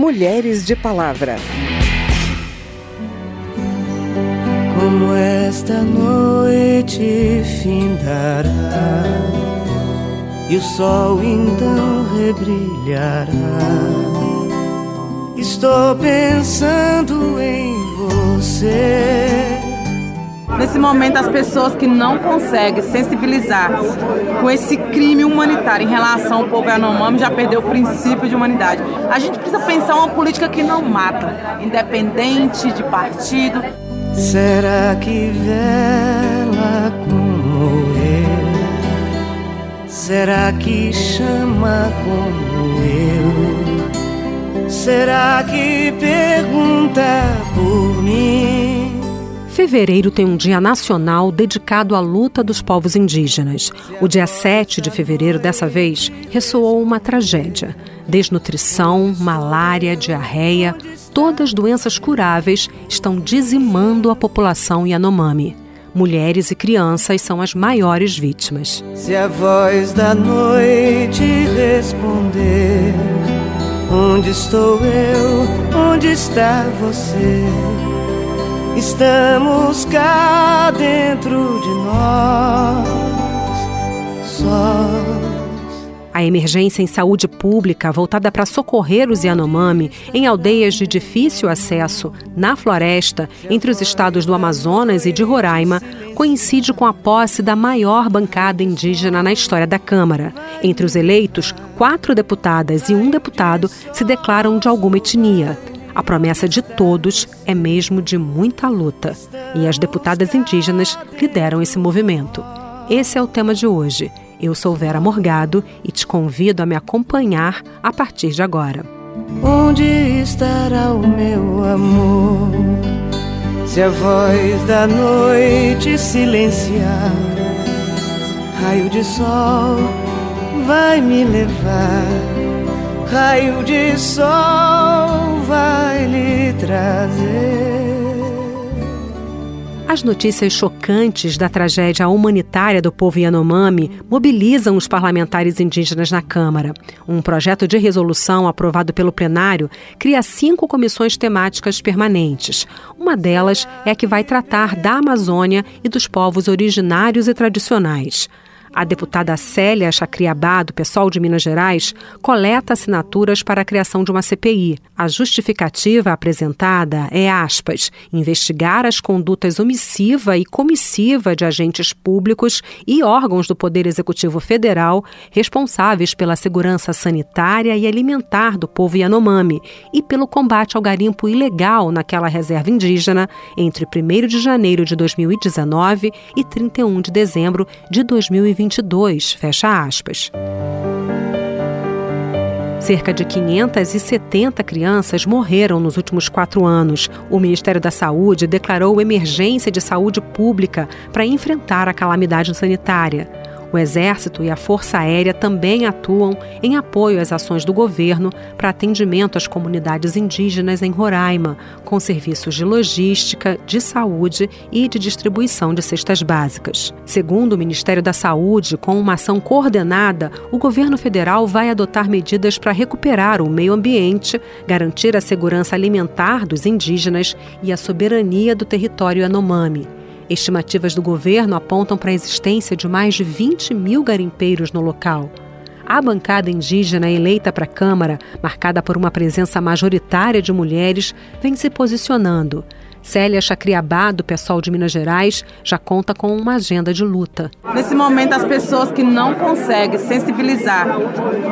Mulheres de Palavra. Como esta noite findará e o sol então rebrilhará. Estou pensando em você. Nesse momento, as pessoas que não conseguem sensibilizar com esse crime humanitário em relação ao povo Yanomami já perdeu o princípio de humanidade. A gente precisa pensar uma política que não mata, independente de partido. Será que vela como eu? Será que chama como eu? Será que pergunta por mim? Fevereiro tem um dia nacional dedicado à luta dos povos indígenas. O dia 7 de fevereiro, dessa vez, ressoou uma tragédia. Desnutrição, malária, diarreia, todas doenças curáveis estão dizimando a população Yanomami mulheres e crianças são as maiores vítimas. Se a voz da noite responder: Onde estou eu? Onde está você? Estamos cá dentro de nós, só a emergência em saúde pública voltada para socorrer os Yanomami em aldeias de difícil acesso na floresta entre os estados do Amazonas e de Roraima coincide com a posse da maior bancada indígena na história da Câmara. Entre os eleitos, quatro deputadas e um deputado se declaram de alguma etnia. A promessa de todos é mesmo de muita luta. E as deputadas indígenas lideram esse movimento. Esse é o tema de hoje. Eu sou Vera Morgado e te convido a me acompanhar a partir de agora. Onde estará o meu amor? Se a voz da noite silenciar, raio de sol vai me levar, raio de sol vai lhe trazer. As notícias chocantes da tragédia humanitária do povo Yanomami mobilizam os parlamentares indígenas na Câmara. Um projeto de resolução aprovado pelo plenário cria cinco comissões temáticas permanentes. Uma delas é a que vai tratar da Amazônia e dos povos originários e tradicionais. A deputada Célia Chacriabá, do PSOL de Minas Gerais, coleta assinaturas para a criação de uma CPI. A justificativa apresentada é, aspas, investigar as condutas omissiva e comissiva de agentes públicos e órgãos do Poder Executivo Federal responsáveis pela segurança sanitária e alimentar do povo Yanomami e pelo combate ao garimpo ilegal naquela reserva indígena entre 1 de janeiro de 2019 e 31 de dezembro de 2020. 2022, fecha aspas. Cerca de 570 crianças morreram nos últimos quatro anos. O Ministério da Saúde declarou emergência de saúde pública para enfrentar a calamidade sanitária. O Exército e a Força Aérea também atuam em apoio às ações do governo para atendimento às comunidades indígenas em Roraima, com serviços de logística, de saúde e de distribuição de cestas básicas. Segundo o Ministério da Saúde, com uma ação coordenada, o governo federal vai adotar medidas para recuperar o meio ambiente, garantir a segurança alimentar dos indígenas e a soberania do território Yanomami. Estimativas do governo apontam para a existência de mais de 20 mil garimpeiros no local. A bancada indígena eleita para a Câmara, marcada por uma presença majoritária de mulheres, vem se posicionando. Célia Chacriabá, do PSOL de Minas Gerais, já conta com uma agenda de luta. Nesse momento, as pessoas que não conseguem sensibilizar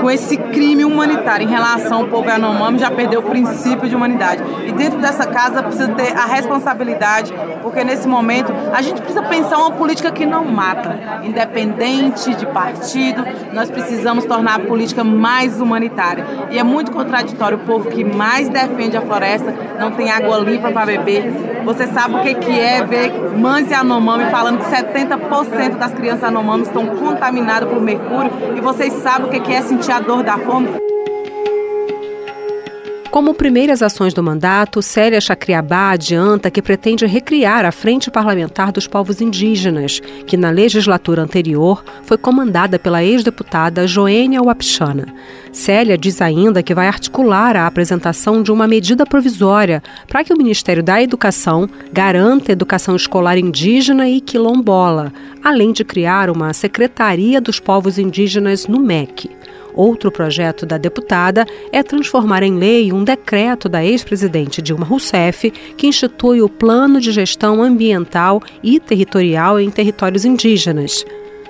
com esse crime humanitário em relação ao povo Yanomami já perdeu o princípio de humanidade. E dentro dessa casa precisa ter a responsabilidade, porque nesse momento a gente precisa pensar uma política que não mata, independente de partido, nós precisamos tornar a política mais humanitária. E é muito contraditório o povo que mais defende a floresta não tem água limpa para beber, você sabe o que, é ver mães e Anomami falando que 70% das crianças Anomami estão contaminadas por mercúrio e vocês sabem o que é sentir a dor da fome? Como primeiras ações do mandato, Célia Chacriabá adianta que pretende recriar a Frente Parlamentar dos Povos Indígenas, que na legislatura anterior foi comandada pela ex-deputada Joênia Wapchana. Célia diz ainda que vai articular a apresentação de uma medida provisória para que o Ministério da Educação garanta educação escolar indígena e quilombola, além de criar uma Secretaria dos Povos Indígenas no MEC. Outro projeto da deputada é transformar em lei um decreto da ex-presidente Dilma Rousseff que institui o Plano de Gestão Ambiental e Territorial em Territórios Indígenas.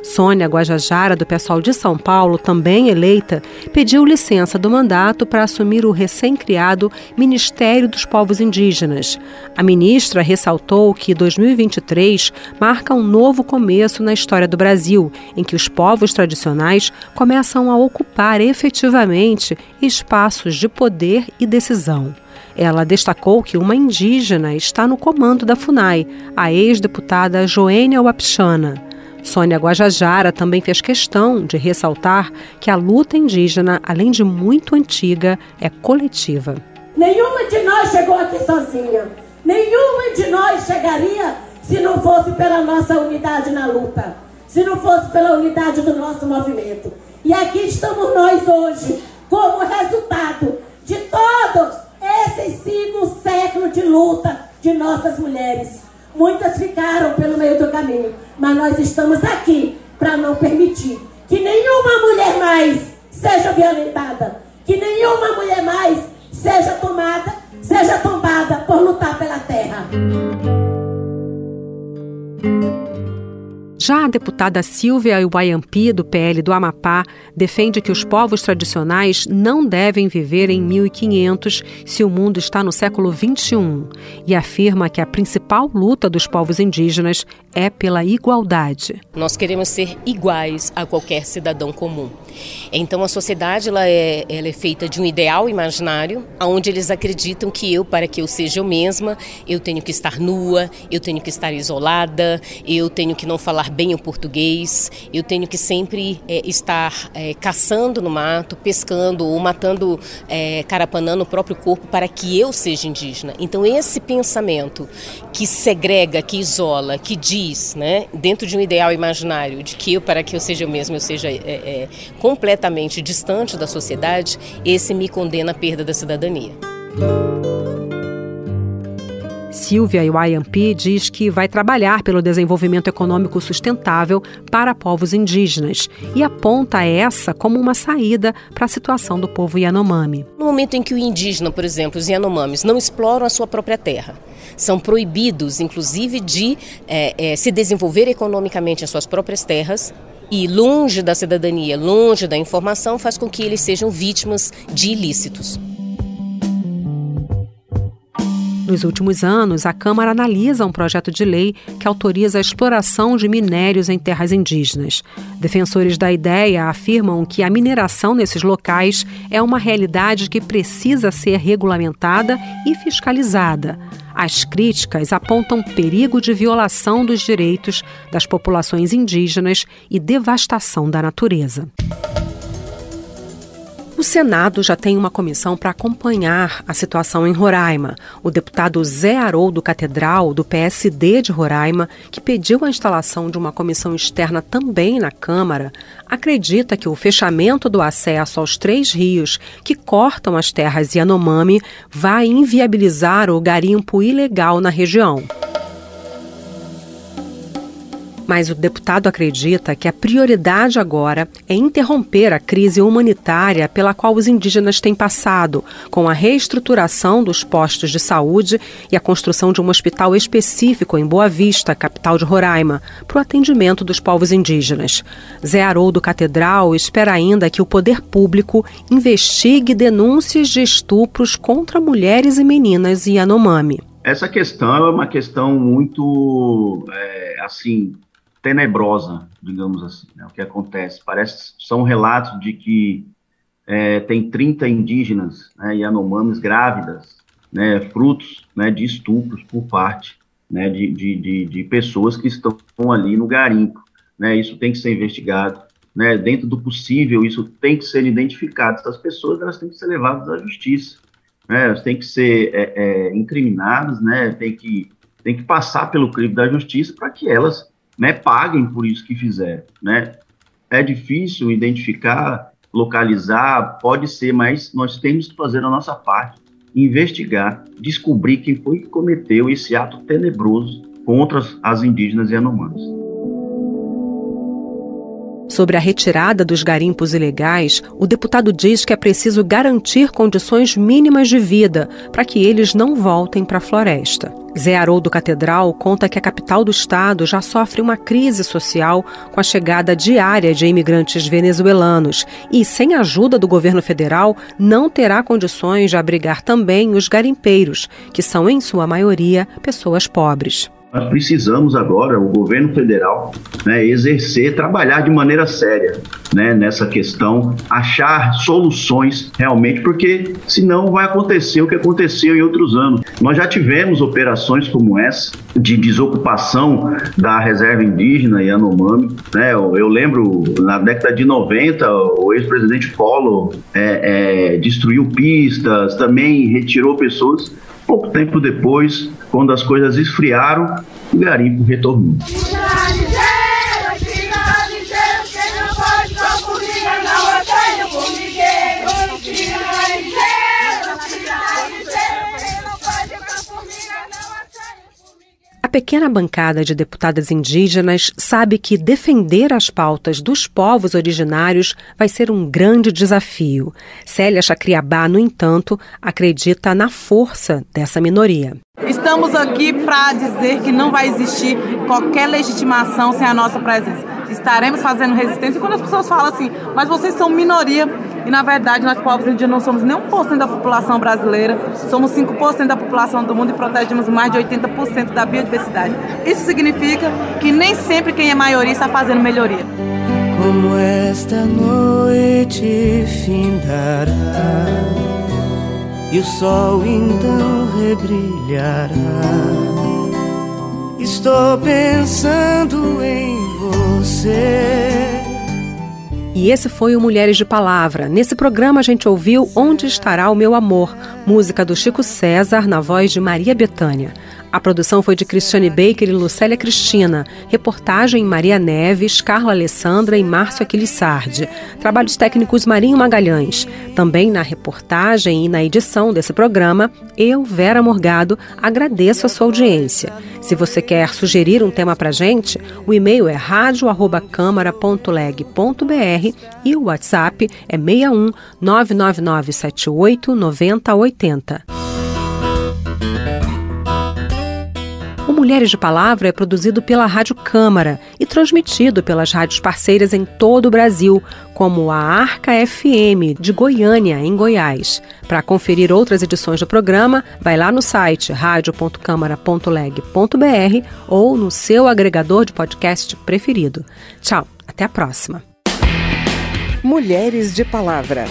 Sônia Guajajara, do pessoal de São Paulo, também eleita, pediu licença do mandato para assumir o recém-criado Ministério dos Povos Indígenas. A ministra ressaltou que 2023 marca um novo começo na história do Brasil, em que os povos tradicionais começam a ocupar efetivamente espaços de poder e decisão. Ela destacou que uma indígena está no comando da FUNAI, a ex-deputada Joênia Wapchana. Sônia Guajajara também fez questão de ressaltar que a luta indígena, além de muito antiga, é coletiva. Nenhuma de nós chegou aqui sozinha. Nenhuma de nós chegaria se não fosse pela nossa unidade na luta, se não fosse pela unidade do nosso movimento. E aqui estamos nós hoje, como resultado de todos esses cinco séculos de luta de nossas mulheres. Muitas ficaram pelo meio do caminho, mas nós estamos aqui para não permitir que nenhuma mulher mais seja violentada, que nenhuma mulher mais seja tomada, seja tombada por lutar pela terra. Já a deputada Silvia Iwayampi, do PL do Amapá, defende que os povos tradicionais não devem viver em 1500 se o mundo está no século 21 e afirma que a principal luta dos povos indígenas é pela igualdade. Nós queremos ser iguais a qualquer cidadão comum. Então a sociedade ela é, ela é feita de um ideal imaginário, onde eles acreditam que eu, para que eu seja eu mesma, eu tenho que estar nua, eu tenho que estar isolada, eu tenho que não falar bem o português, eu tenho que sempre é, estar é, caçando no mato, pescando ou matando, é, carapanando o próprio corpo para que eu seja indígena. Então esse pensamento que segrega, que isola, que diz, né, dentro de um ideal imaginário de que eu, para que eu seja eu mesma, eu seja é, é, completamente distante da sociedade, esse me condena à perda da cidadania. Silvia Iwayampi diz que vai trabalhar pelo desenvolvimento econômico sustentável para povos indígenas e aponta essa como uma saída para a situação do povo Yanomami. No momento em que o indígena, por exemplo, os Yanomamis, não exploram a sua própria terra, são proibidos, inclusive, de é, é, se desenvolver economicamente em suas próprias terras, e longe da cidadania, longe da informação, faz com que eles sejam vítimas de ilícitos. Nos últimos anos, a Câmara analisa um projeto de lei que autoriza a exploração de minérios em terras indígenas. Defensores da ideia afirmam que a mineração nesses locais é uma realidade que precisa ser regulamentada e fiscalizada. As críticas apontam perigo de violação dos direitos das populações indígenas e devastação da natureza. O Senado já tem uma comissão para acompanhar a situação em Roraima. O deputado Zé Haroldo Catedral, do PSD de Roraima, que pediu a instalação de uma comissão externa também na Câmara, acredita que o fechamento do acesso aos três rios que cortam as terras Yanomami vai inviabilizar o garimpo ilegal na região. Mas o deputado acredita que a prioridade agora é interromper a crise humanitária pela qual os indígenas têm passado, com a reestruturação dos postos de saúde e a construção de um hospital específico em Boa Vista, capital de Roraima, para o atendimento dos povos indígenas. Zé Haroldo Catedral espera ainda que o poder público investigue denúncias de estupros contra mulheres e meninas Yanomami. Essa questão é uma questão muito, é, assim, tenebrosa, digamos assim, né, o que acontece. Parece, são relatos de que é, tem 30 indígenas né, Yanomamis grávidas, né, frutos né, de estupros por parte né, de, de, de, pessoas que estão ali no garimpo. Né, isso tem que ser investigado. Né, dentro do possível, isso tem que ser identificado. Essas pessoas elas têm que ser levadas à justiça. né, elas têm que ser é, é, incriminadas, né, tem que, tem que passar pelo crime da justiça para que elas né, paguem por isso que fizeram. Né. É difícil identificar, localizar, pode ser, mas nós temos que fazer a nossa parte, investigar, descobrir quem foi que cometeu esse ato tenebroso contra as indígenas e anomadas. Sobre a retirada dos garimpos ilegais, o deputado diz que é preciso garantir condições mínimas de vida para que eles não voltem para a floresta. Zé Haroldo Catedral conta que a capital do estado já sofre uma crise social com a chegada diária de imigrantes venezuelanos e, sem ajuda do governo federal, não terá condições de abrigar também os garimpeiros, que são, em sua maioria, pessoas pobres. Nós precisamos agora, o governo federal, né, exercer, trabalhar de maneira séria né, nessa questão, achar soluções realmente, porque senão vai acontecer o que aconteceu em outros anos. Nós já tivemos operações como essa, de desocupação da reserva indígena Yanomami. Né? Eu, eu lembro, na década de 90, o ex-presidente Collor é, é, destruiu pistas, também retirou pessoas. Pouco tempo depois, quando as coisas esfriaram, o garimpo retornou. pequena bancada de deputadas indígenas sabe que defender as pautas dos povos originários vai ser um grande desafio. Célia Chacriabá, no entanto, acredita na força dessa minoria. Estamos aqui para dizer que não vai existir qualquer legitimação sem a nossa presença. Estaremos fazendo resistência. E quando as pessoas falam assim, mas vocês são minoria, e na verdade, nós povos indígenas não somos nem 1% da população brasileira, somos 5% da população do mundo e protegemos mais de 80% da biodiversidade. Isso significa que nem sempre quem é maioria está fazendo melhoria. Como esta noite findará e o sol então rebrilhará. Estou pensando em você e esse foi o Mulheres de Palavra. Nesse programa a gente ouviu Onde Estará o Meu Amor, música do Chico César na voz de Maria Betânia. A produção foi de Cristiane Baker e Lucélia Cristina. Reportagem Maria Neves, Carla Alessandra e Márcio Aquilissardi. Trabalhos técnicos Marinho Magalhães. Também na reportagem e na edição desse programa, eu, Vera Morgado, agradeço a sua audiência. Se você quer sugerir um tema para gente, o e-mail é radio@câmara.leg.br e o WhatsApp é 61 999 78 9080. Mulheres de Palavra é produzido pela Rádio Câmara e transmitido pelas rádios parceiras em todo o Brasil, como a Arca FM de Goiânia, em Goiás. Para conferir outras edições do programa, vai lá no site radio.câmara.leg.br ou no seu agregador de podcast preferido. Tchau, até a próxima. Mulheres de Palavra.